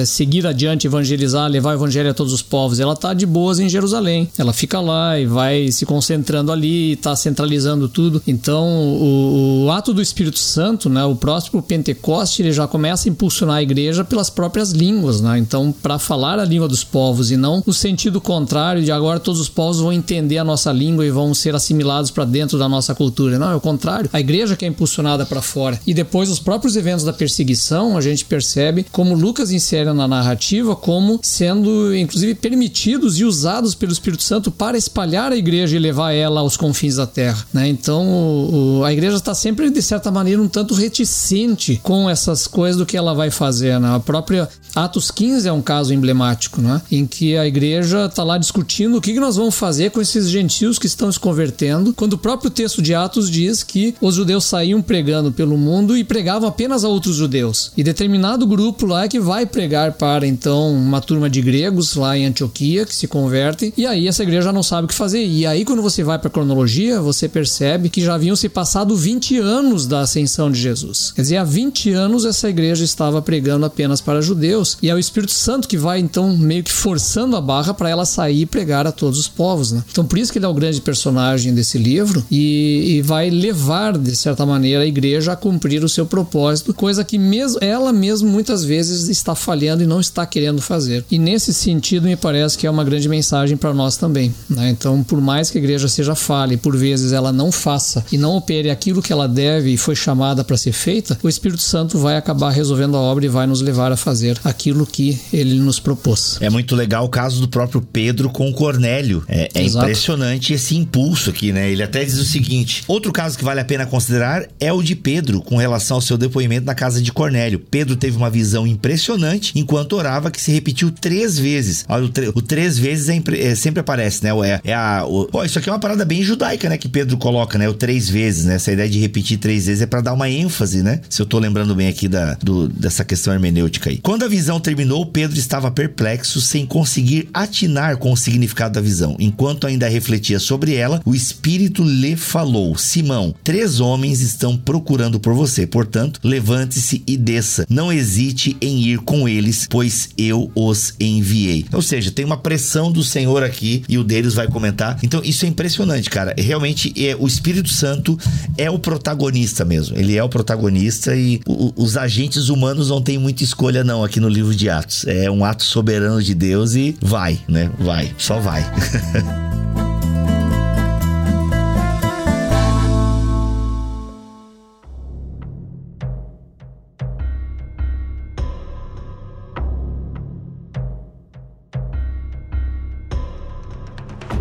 é, seguir adiante, evangelizar, levar o evangelho a todos os povos. Ela está de boas em Jerusalém. Ela fica lá e vai se concentrando ali, está centralizando tudo. Então, o, o, ato do Espírito Santo, né, o próximo Pentecoste, ele já começa a impulsionar a igreja pelas próprias línguas. Né? Então, para falar a língua dos povos e não o sentido contrário de agora todos os povos vão entender a nossa língua e vão ser assimilados para dentro da nossa cultura. Não, é o contrário. A igreja que é impulsionada para fora. E depois os próprios eventos da da perseguição, a gente percebe como Lucas insere na narrativa como sendo, inclusive, permitidos e usados pelo Espírito Santo para espalhar a igreja e levar ela aos confins da terra. Né? Então, o, a igreja está sempre, de certa maneira, um tanto reticente com essas coisas do que ela vai fazer. Né? A própria Atos 15 é um caso emblemático, né? em que a igreja está lá discutindo o que, nós vamos fazer com esses gentios que estão se convertendo, quando o próprio texto de Atos diz que os judeus saíam pregando pelo mundo e pregavam apenas a outros judeus. E determinado grupo lá é que vai pregar para então uma turma de gregos lá em Antioquia que se convertem, e aí essa igreja não sabe o que fazer. E aí quando você vai para a cronologia, você percebe que já haviam se passado 20 anos da ascensão de Jesus. Quer dizer, há 20 anos essa igreja estava pregando apenas para judeus, e é o Espírito Santo que vai então meio que forçando a barra para ela sair e pregar a todos os povos, né? Então por isso que ele é o grande personagem desse livro e, e vai levar de certa maneira a igreja a cumprir o seu propósito, coisa que mesmo ela mesmo muitas vezes está falhando e não está querendo fazer. E nesse sentido me parece que é uma grande mensagem para nós também. Né? Então, por mais que a igreja seja falha e por vezes ela não faça e não opere aquilo que ela deve e foi chamada para ser feita, o Espírito Santo vai acabar resolvendo a obra e vai nos levar a fazer aquilo que ele nos propôs. É muito legal o caso do próprio Pedro com Cornélio. É, é impressionante esse impulso aqui, né? Ele até diz o seguinte: outro caso que vale a pena considerar é o de Pedro com relação ao seu depoimento na casa de Cornélio. Pedro teve uma visão impressionante enquanto orava que se repetiu três vezes. Olha, o, o três vezes é, é, sempre aparece, né? É, é a, o, isso aqui é uma parada bem judaica, né? Que Pedro coloca, né? O três vezes, né? Essa ideia de repetir três vezes é para dar uma ênfase, né? Se eu tô lembrando bem aqui da, do, dessa questão hermenêutica aí. Quando a visão visão terminou, Pedro estava perplexo, sem conseguir atinar com o significado da visão. Enquanto ainda refletia sobre ela, o Espírito lhe falou: Simão, três homens estão procurando por você, portanto, levante-se e desça. Não hesite em ir com eles, pois eu os enviei. Ou seja, tem uma pressão do Senhor aqui e o deles vai comentar. Então, isso é impressionante, cara. Realmente, é, o Espírito Santo é o protagonista mesmo. Ele é o protagonista e o, os agentes humanos não têm muita escolha, não, aqui no livro de Atos. É um ato soberano de Deus e vai, né? Vai, só vai.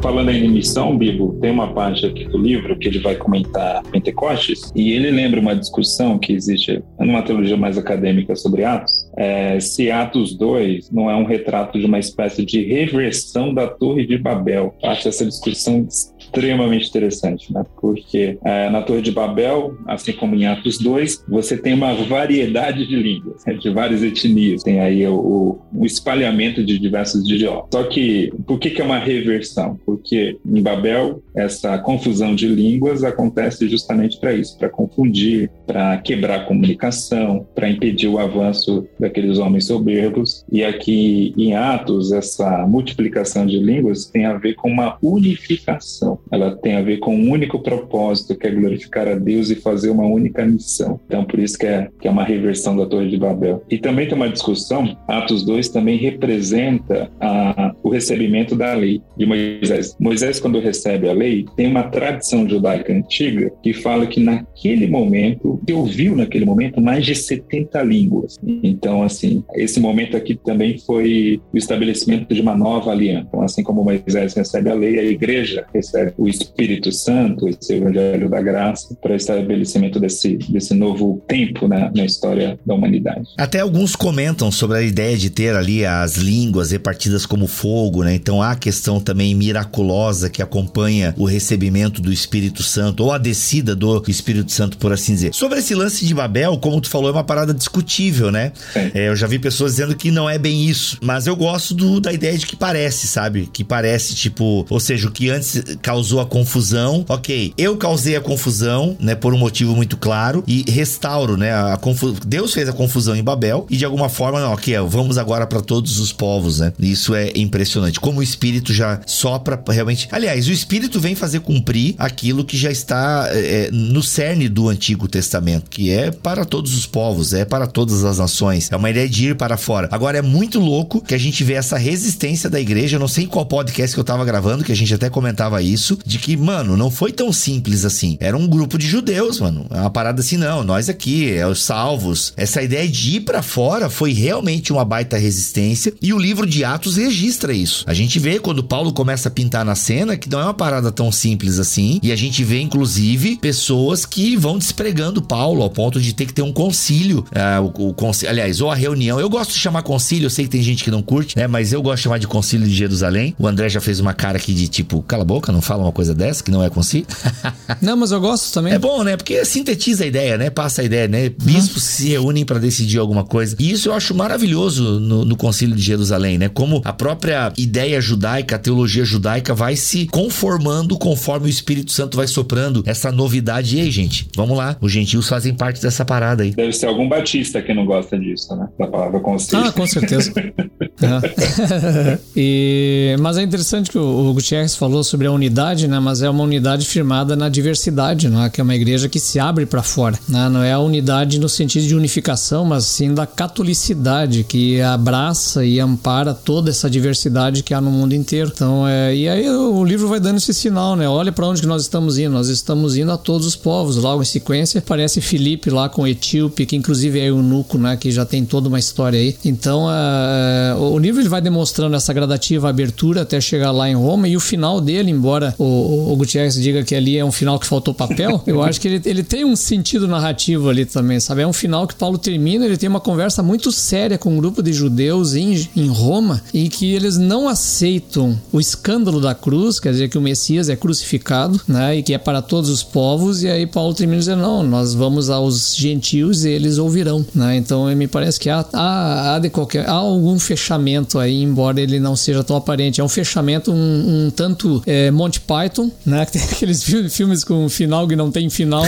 falando em missão, Bibo, tem uma página aqui do livro que ele vai comentar Pentecostes, e ele lembra uma discussão que existe numa teologia mais acadêmica sobre Atos, é, se Atos 2 não é um retrato de uma espécie de reversão da Torre de Babel. Acho essa discussão extremamente interessante, né? porque é, na Torre de Babel, assim como em Atos 2, você tem uma variedade de línguas, né? de várias etnias, tem aí o, o espalhamento de diversos idiomas. Só que, por que, que é uma reversão? Porque em Babel, essa confusão de línguas acontece justamente para isso, para confundir, para quebrar a comunicação, para impedir o avanço daqueles homens soberbos. E aqui em Atos, essa multiplicação de línguas tem a ver com uma unificação. Ela tem a ver com um único propósito, que é glorificar a Deus e fazer uma única missão. Então, por isso que é, que é uma reversão da Torre de Babel. E também tem uma discussão, Atos 2 também representa a, o recebimento da lei de Moisés. Moisés, quando recebe a lei, tem uma tradição judaica antiga que fala que naquele momento, que ouviu naquele momento mais de 70 línguas. Então, assim, esse momento aqui também foi o estabelecimento de uma nova aliança. Então, assim como Moisés recebe a lei, a igreja recebe o Espírito Santo, esse Evangelho da Graça, para o estabelecimento desse, desse novo tempo né, na história da humanidade. Até alguns comentam sobre a ideia de ter ali as línguas repartidas como fogo, né? Então há a questão também miraculosa que acompanha o recebimento do Espírito Santo, ou a descida do Espírito Santo, por assim dizer. Sobre esse lance de Babel, como tu falou, é uma parada discutível, né? É, eu já vi pessoas dizendo que não é bem isso, mas eu gosto do, da ideia de que parece, sabe? Que parece, tipo, ou seja, o que antes causou a confusão, ok, eu causei a confusão, né, por um motivo muito claro e restauro, né, a confu Deus fez a confusão em Babel e de alguma forma, não, ok, vamos agora para todos os povos, né? Isso é impressionante. Como o Espírito já sopra realmente. Aliás, o Espírito vem fazer cumprir aquilo que já está é, no cerne do Antigo Testamento, que é para todos os povos, é para todas as nações. É uma ideia de ir para fora. Agora é muito louco que a gente vê essa resistência da igreja. Eu não sei qual podcast que eu tava gravando, que a gente até comentava isso, de que, mano, não foi tão simples assim. Era um grupo de judeus, mano. É uma parada assim, não, nós aqui, é os salvos. Essa ideia de ir para fora foi realmente uma baita resistência e o livro de Atos registra isso. A gente vê quando Paulo começa a pintar na cena que não é uma parada tão simples assim, e a gente vê inclusive pessoas que vão despregando Paulo ao ponto de ter que ter um concílio, uh, o, o aliás, ou a reunião. Eu gosto de chamar concílio, eu sei que tem gente que não curte, né, mas eu gosto de chamar de concílio de Jerusalém. O André já fez uma cara aqui de tipo, cala a boca, não fala uma coisa dessa que não é concílio. não, mas eu gosto também. É bom, né? Porque sintetiza a ideia, né? Passa a ideia, né? Bispos uhum. se reúnem para decidir alguma coisa. E isso eu acho maravilhoso no, no concílio de Jerusalém, né? Como a própria ideia judaica, a teologia judaica vai se conformando conforme o Espírito Santo vai soprando essa novidade. E aí, gente, vamos lá. Os gentios fazem parte dessa parada aí. Deve ser algum batista que não gosta disso, né? Da palavra concílio. Ah, com certeza. e, mas é interessante que o, o Gutierrez falou sobre a unidade, né? Mas é uma unidade firmada na diversidade, né? Que é uma igreja que se abre para fora. Né? Não é a unidade no sentido de unificação, mas sim da catolicidade que abraça e ampara toda essa diversidade que há no mundo inteiro. Então, é, e aí o livro vai dando esse sinal, né? Olha para onde que nós estamos indo. Nós estamos indo a todos os povos. Logo em sequência, parece Felipe lá com Etíope, que inclusive é eunuco, né? Que já tem toda uma história aí. Então, é, o o livro ele vai demonstrando essa gradativa abertura até chegar lá em Roma e o final dele, embora o, o Gutierrez diga que ali é um final que faltou papel, eu acho que ele, ele tem um sentido narrativo ali também, sabe? É um final que Paulo termina, ele tem uma conversa muito séria com um grupo de judeus em, em Roma e que eles não aceitam o escândalo da cruz, quer dizer que o Messias é crucificado, né? E que é para todos os povos, e aí Paulo termina dizendo: não, nós vamos aos gentios e eles ouvirão, né? Então me parece que há, há, há de qualquer, há algum fechamento aí, embora ele não seja tão aparente. É um fechamento um, um tanto é, Monty Python, né? Tem aqueles filmes com final que não tem final,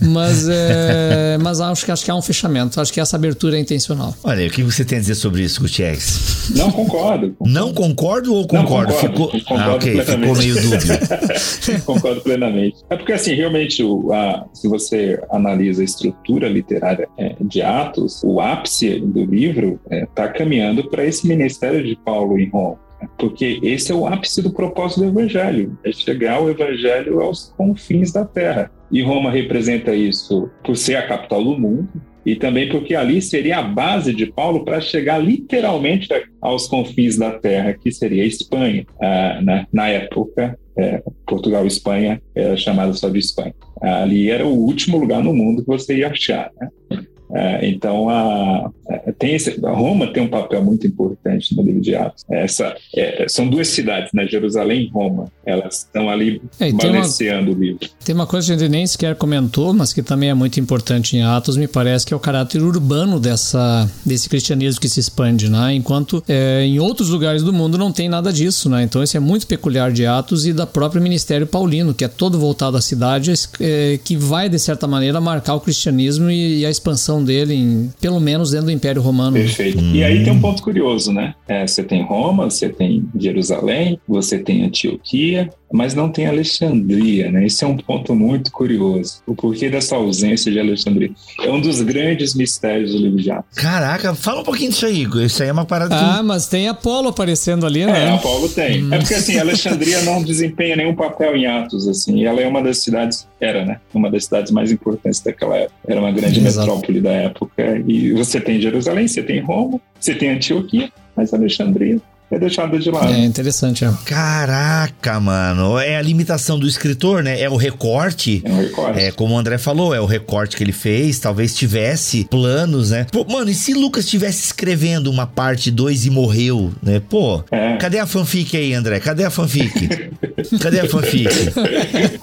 mas, é, mas acho, que, acho que há um fechamento. Acho que essa abertura é intencional. Olha, o que você tem a dizer sobre isso, Gutierrez? Não concordo. concordo. Não concordo ou concordo? Não, concordo ficou, ah, ok, ficou meio dúbio. concordo plenamente. É porque, assim, realmente, o, a, se você analisa a estrutura literária é, de Atos, o ápice do livro está é, tá caminhando para esse ministério de Paulo em Roma porque esse é o ápice do propósito do evangelho, é chegar o evangelho aos confins da terra. E Roma representa isso por ser a capital do mundo, e também porque ali seria a base de Paulo para chegar literalmente aos confins da terra, que seria a Espanha. Ah, né? Na época, é, Portugal e Espanha era chamada só de Espanha. Ali era o último lugar no mundo que você ia achar. Né? É, então, a, a, tem esse, a Roma tem um papel muito importante no livro de Atos. Essa, é, são duas cidades, né, Jerusalém e Roma. Elas estão ali é, balanceando o livro. Tem uma coisa que a gente nem sequer comentou, mas que também é muito importante em Atos, me parece, que é o caráter urbano dessa, desse cristianismo que se expande, né? enquanto é, em outros lugares do mundo não tem nada disso. Né? Então, isso é muito peculiar de Atos e da própria Ministério Paulino, que é todo voltado à cidade, é, que vai, de certa maneira, marcar o cristianismo e, e a expansão dele, em, pelo menos dentro do Império Romano. Perfeito. Hum. E aí tem um ponto curioso, né? É, você tem Roma, você tem Jerusalém, você tem Antioquia, mas não tem Alexandria, né? Isso é um ponto muito curioso. O porquê dessa ausência de Alexandria. É um dos grandes mistérios do livro de Atos. Caraca, fala um pouquinho disso aí. Isso aí é uma parada Ah, que... mas tem Apolo aparecendo ali, né? É, Apolo tem. Hum. É porque, assim, Alexandria não desempenha nenhum papel em Atos, assim. E ela é uma das cidades, era, né? Uma das cidades mais importantes daquela época. Era uma grande Exato. metrópole da época. E você tem Jerusalém, você tem Roma, você tem Antioquia, mas Alexandria é deixada de lado. É interessante, é. Caraca, mano. É a limitação do escritor, né? É o recorte. É o recorte. É como o André falou, é o recorte que ele fez. Talvez tivesse planos, né? Pô, mano, e se Lucas estivesse escrevendo uma parte 2 e morreu, né? Pô, é. cadê a fanfic aí, André? Cadê a fanfic? cadê a fanfic?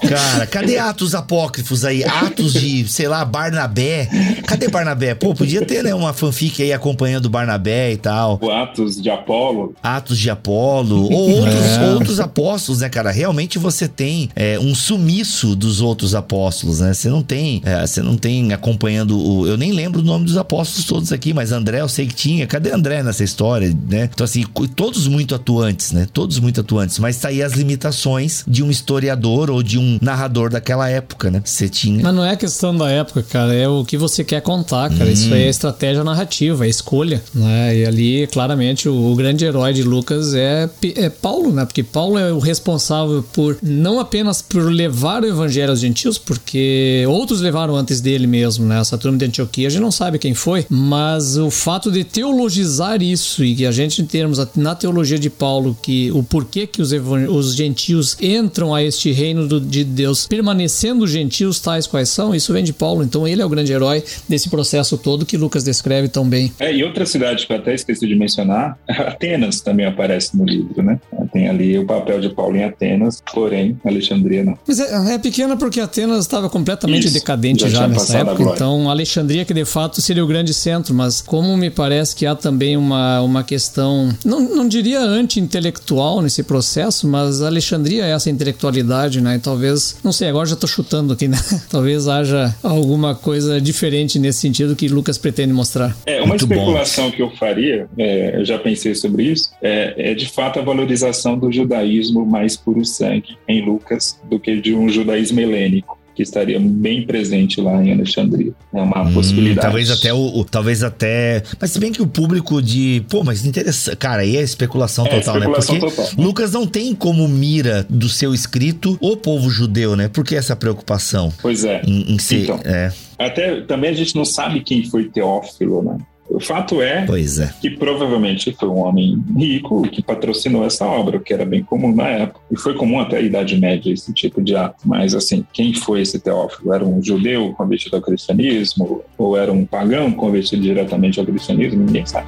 Cara, cadê Atos Apócrifos aí? Atos de, sei lá, Barnabé. Cadê Barnabé? Pô, podia ter, né, uma fanfic aí acompanhando Barnabé e tal. O Atos de Apolo. Atos de Apolo, ou outros, é. outros apóstolos, né, cara? Realmente você tem é, um sumiço dos outros apóstolos, né? Você não tem, é, você não tem acompanhando o. Eu nem lembro o nome dos apóstolos todos aqui, mas André eu sei que tinha. Cadê André nessa história, né? Então, assim, todos muito atuantes, né? Todos muito atuantes, mas tá aí as limitações de um historiador ou de um narrador daquela época, né? Você tinha. Mas não é questão da época, cara, é o que você quer contar, cara. Hum. Isso aí é estratégia narrativa, é escolha, né? E ali, claramente, o, o grande herói de Lucas é, é Paulo, né? Porque Paulo é o responsável por não apenas por levar o evangelho aos gentios, porque outros levaram antes dele mesmo, né? Essa turma de Antioquia, a gente não sabe quem foi, mas o fato de teologizar isso e que a gente termos na teologia de Paulo que o porquê que os, os gentios entram a este reino do, de Deus permanecendo gentios tais quais são, isso vem de Paulo. Então ele é o grande herói desse processo todo que Lucas descreve tão bem. É, e outra cidade que eu até esqueci de mencionar, Atenas também aparece no livro, né? Tem ali o papel de Paulo em Atenas, porém, Alexandria não. Mas é, é pequena porque Atenas estava completamente Isso, decadente já, já nessa época, então Alexandria que de fato seria o grande centro, mas como me parece que há também uma, uma questão, não, não diria anti-intelectual nesse processo, mas Alexandria é essa intelectualidade, né? E talvez, não sei, agora já estou chutando aqui, né? talvez haja alguma coisa diferente nesse sentido que Lucas pretende mostrar. É, uma Muito especulação bom. que eu faria, é, eu já pensei sobre isso, é, é de fato a valorização do judaísmo mais puro sangue em Lucas do que de um judaísmo helênico que estaria bem presente lá em Alexandria. É uma hum, possibilidade. Talvez até o, o, talvez até, mas se bem que o público de, pô, mas interessante, cara, aí é especulação é, total, né? especulação né? Porque total. Lucas não tem como mira do seu escrito o povo judeu, né? Por que essa preocupação? Pois é. Em, em ser, então, é. Até também a gente não sabe quem foi Teófilo, né? O fato é, é que provavelmente foi um homem rico que patrocinou essa obra, que era bem comum na época. E foi comum até a Idade Média esse tipo de ato. Mas, assim, quem foi esse Teófilo? Era um judeu convertido ao cristianismo? Ou era um pagão convertido diretamente ao cristianismo? Ninguém sabe.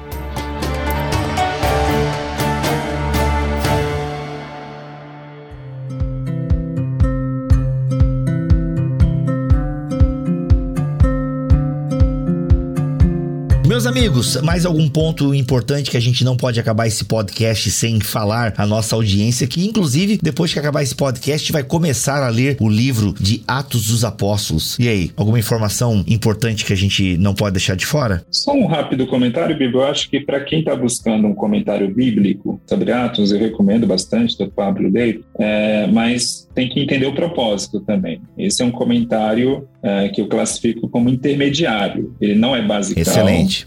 Meus amigos, mais algum ponto importante que a gente não pode acabar esse podcast sem falar à nossa audiência, que inclusive depois que acabar esse podcast vai começar a ler o livro de Atos dos Apóstolos. E aí, alguma informação importante que a gente não pode deixar de fora? Só um rápido comentário, Bíblia. Eu acho que para quem está buscando um comentário bíblico sobre Atos, eu recomendo bastante do Pablo Dei, é, mas tem que entender o propósito também. Esse é um comentário é, que eu classifico como intermediário. Ele não é básico. Excelente.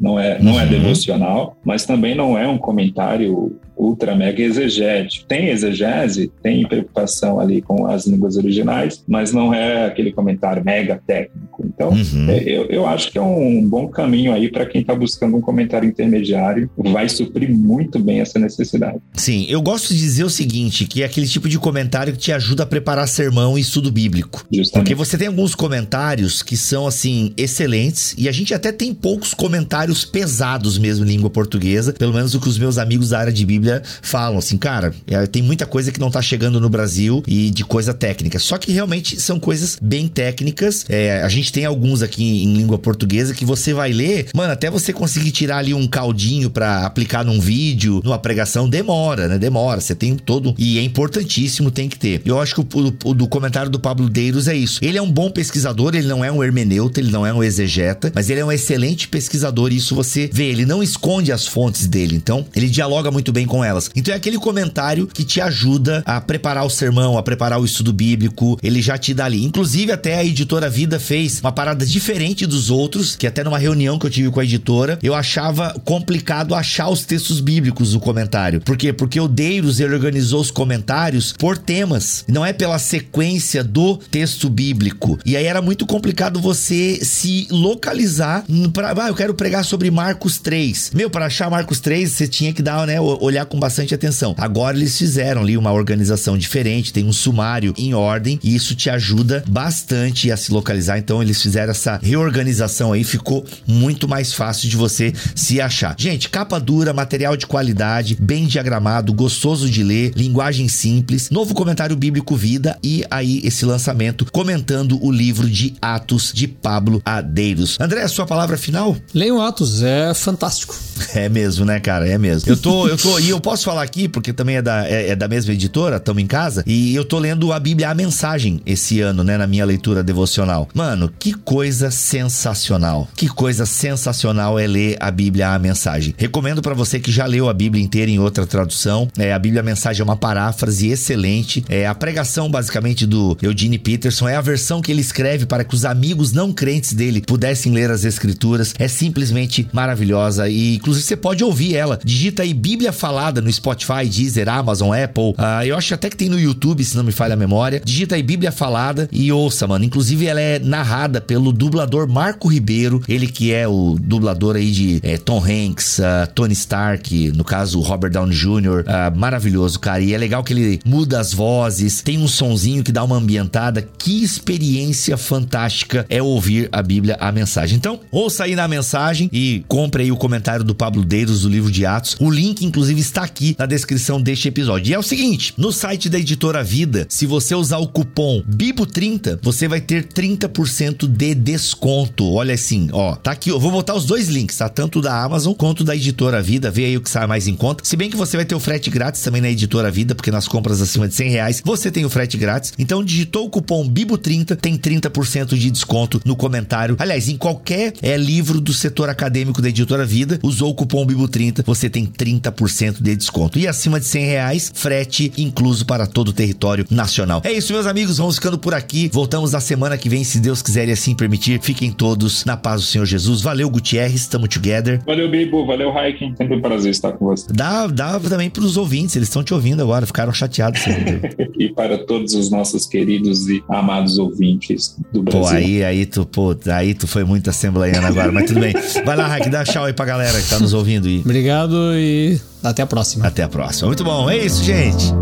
Não é, não é uhum. é devocional, mas também não é um comentário ultra mega exegético. Tem exegese, tem preocupação ali com as línguas originais, mas não é aquele comentário mega técnico. Então, uhum. É, eu, eu acho que é um bom caminho aí para quem está buscando um comentário intermediário, vai suprir muito bem essa necessidade. Sim, eu gosto de dizer o seguinte, que é aquele tipo de comentário que te ajuda a preparar sermão e estudo bíblico. Justamente. Porque você tem alguns comentários que são, assim, excelentes, e a gente até tem poucos comentários pesados mesmo em língua portuguesa, pelo menos o que os meus amigos da área de Bíblia falam assim, cara, é, tem muita coisa que não tá chegando no Brasil e de coisa técnica. Só que realmente são coisas bem técnicas. É, a gente tem alguns aqui em língua portuguesa que você vai ler, mano, até você conseguir tirar ali um caldinho para aplicar num vídeo, numa pregação, demora, né? Demora. Você tem todo. E é importantíssimo, tem que ter. Eu acho que o, o, o do comentário do Pablo Deiros é isso. Ele é um bom pesquisador, ele não é um hermeneuta, ele não é um exegeta, mas ele é um excelente pesquisador e isso você vê. Ele não esconde as fontes dele. Então, ele dialoga muito bem com elas. Então é aquele comentário que te ajuda a preparar o sermão, a preparar o estudo bíblico, ele já te dá ali. Inclusive, até a editora Vida fez uma parada diferente dos outros, que até numa reunião que eu tive com a editora, eu achava complicado achar os textos bíblicos no comentário. Por quê? Porque o Deiros ele organizou os comentários por temas, não é pela sequência do texto bíblico. E aí era muito complicado você se localizar para, ah, eu quero pregar sobre Marcos 3. Meu, para achar Marcos 3, você tinha que dar, né, olhar com bastante atenção. Agora eles fizeram ali uma organização diferente, tem um sumário em ordem e isso te ajuda bastante a se localizar. Então eles fizeram essa reorganização aí, ficou muito mais fácil de você se achar. Gente, capa dura, material de qualidade, bem diagramado, gostoso de ler, linguagem simples, novo comentário bíblico vida e aí esse lançamento comentando o livro de Atos de Pablo Adeiros. André, sua palavra final? Leiam Atos, é fantástico. É mesmo, né, cara? É mesmo. Eu tô, eu tô, e eu eu posso falar aqui, porque também é da, é, é da mesma editora, estamos em casa, e eu tô lendo a Bíblia A Mensagem esse ano, né, na minha leitura devocional. Mano, que coisa sensacional. Que coisa sensacional é ler a Bíblia A Mensagem. Recomendo para você que já leu a Bíblia inteira em outra tradução. É, a Bíblia A Mensagem é uma paráfrase excelente. É a pregação, basicamente, do Eugene Peterson. É a versão que ele escreve para que os amigos não crentes dele pudessem ler as escrituras. É simplesmente maravilhosa. E, inclusive, você pode ouvir ela. Digita aí Bíblia Falada no Spotify, Deezer, Amazon, Apple. Uh, eu acho até que tem no YouTube, se não me falha a memória. Digita aí Bíblia Falada e ouça, mano. Inclusive, ela é narrada pelo dublador Marco Ribeiro, ele que é o dublador aí de é, Tom Hanks, uh, Tony Stark, no caso, Robert Downey Jr. Uh, ah, maravilhoso, cara. E é legal que ele muda as vozes, tem um sonzinho que dá uma ambientada. Que experiência fantástica é ouvir a Bíblia, a mensagem. Então, ouça aí na mensagem e compre aí o comentário do Pablo Deiros do livro de Atos. O link, inclusive, está aqui na descrição deste episódio. E é o seguinte, no site da Editora Vida, se você usar o cupom BIBO30, você vai ter 30% de desconto. Olha assim, ó, tá aqui, eu vou botar os dois links, tá? Tanto da Amazon quanto da Editora Vida, vê aí o que sai mais em conta. Se bem que você vai ter o frete grátis também na Editora Vida, porque nas compras acima de 100 reais você tem o frete grátis. Então digitou o cupom BIBO30, tem 30% de desconto no comentário. Aliás, em qualquer é, livro do setor acadêmico da Editora Vida, usou o cupom BIBO30, você tem 30% de de desconto. E acima de 100 reais, frete incluso para todo o território nacional. É isso, meus amigos. Vamos ficando por aqui. Voltamos na semana que vem, se Deus quiser e assim permitir, fiquem todos na paz do Senhor Jesus. Valeu, Gutierrez, tamo together. Valeu, Bibo. Valeu, Hiking. Sempre um prazer estar com você. Dá, dá também pros ouvintes, eles estão te ouvindo agora, ficaram chateados. e para todos os nossos queridos e amados ouvintes do Brasil. Pô, aí, aí tu, pô, aí tu foi muito assembleiano agora, mas tudo bem. Vai lá, Raik, dá tchau aí pra galera que tá nos ouvindo. E... Obrigado e até a próxima. Até a próxima. Muito bom, é isso, gente.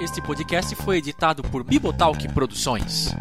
Este podcast foi editado por Bibotalk Produções.